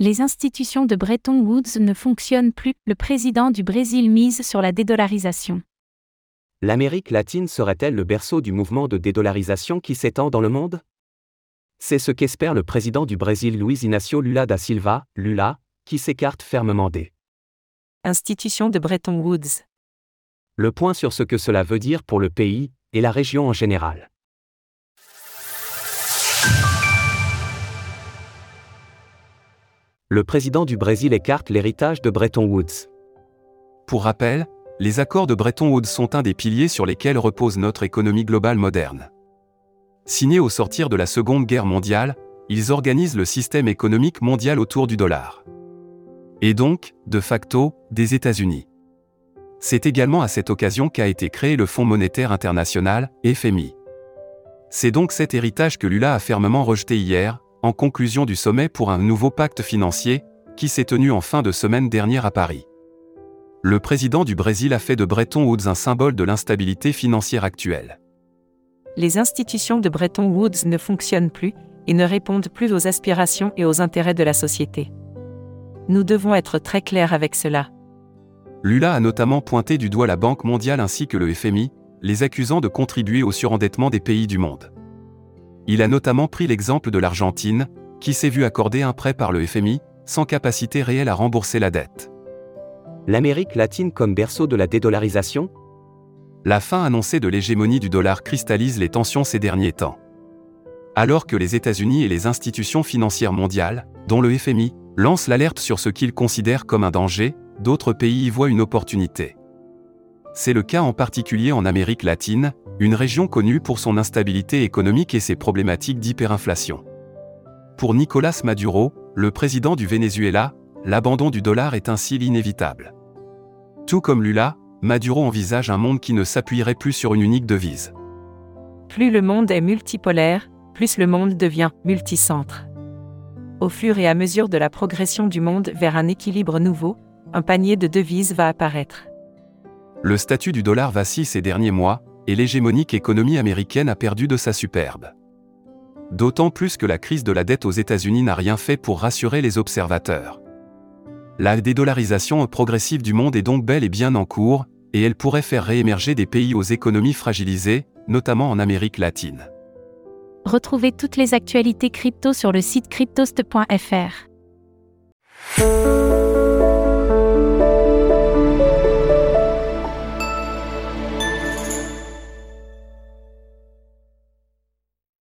Les institutions de Bretton Woods ne fonctionnent plus, le président du Brésil mise sur la dédollarisation. L'Amérique latine serait-elle le berceau du mouvement de dédollarisation qui s'étend dans le monde? C'est ce qu'espère le président du Brésil Luiz Inácio Lula da Silva, Lula, qui s'écarte fermement des institutions de Bretton Woods. Le point sur ce que cela veut dire pour le pays et la région en général. Le président du Brésil écarte l'héritage de Bretton Woods. Pour rappel, les accords de Bretton Woods sont un des piliers sur lesquels repose notre économie globale moderne. Signés au sortir de la Seconde Guerre mondiale, ils organisent le système économique mondial autour du dollar. Et donc, de facto, des États-Unis. C'est également à cette occasion qu'a été créé le Fonds monétaire international, FMI. C'est donc cet héritage que Lula a fermement rejeté hier, en conclusion du sommet pour un nouveau pacte financier, qui s'est tenu en fin de semaine dernière à Paris. Le président du Brésil a fait de Bretton Woods un symbole de l'instabilité financière actuelle. Les institutions de Bretton Woods ne fonctionnent plus et ne répondent plus aux aspirations et aux intérêts de la société. Nous devons être très clairs avec cela. Lula a notamment pointé du doigt la Banque mondiale ainsi que le FMI, les accusant de contribuer au surendettement des pays du monde. Il a notamment pris l'exemple de l'Argentine, qui s'est vu accorder un prêt par le FMI, sans capacité réelle à rembourser la dette. L'Amérique latine comme berceau de la dédollarisation? La fin annoncée de l'hégémonie du dollar cristallise les tensions ces derniers temps. Alors que les États-Unis et les institutions financières mondiales, dont le FMI, lancent l'alerte sur ce qu'ils considèrent comme un danger, d'autres pays y voient une opportunité. C'est le cas en particulier en Amérique latine, une région connue pour son instabilité économique et ses problématiques d'hyperinflation. Pour Nicolas Maduro, le président du Venezuela, l'abandon du dollar est ainsi l'inévitable. Tout comme Lula, Maduro envisage un monde qui ne s'appuierait plus sur une unique devise. Plus le monde est multipolaire, plus le monde devient multicentre. Au fur et à mesure de la progression du monde vers un équilibre nouveau, un panier de devises va apparaître. Le statut du dollar vacille ces derniers mois, et l'hégémonique économie américaine a perdu de sa superbe. D'autant plus que la crise de la dette aux États-Unis n'a rien fait pour rassurer les observateurs. La dédollarisation progressive du monde est donc bel et bien en cours, et elle pourrait faire réémerger des pays aux économies fragilisées, notamment en Amérique latine. Retrouvez toutes les actualités crypto sur le site cryptost.fr.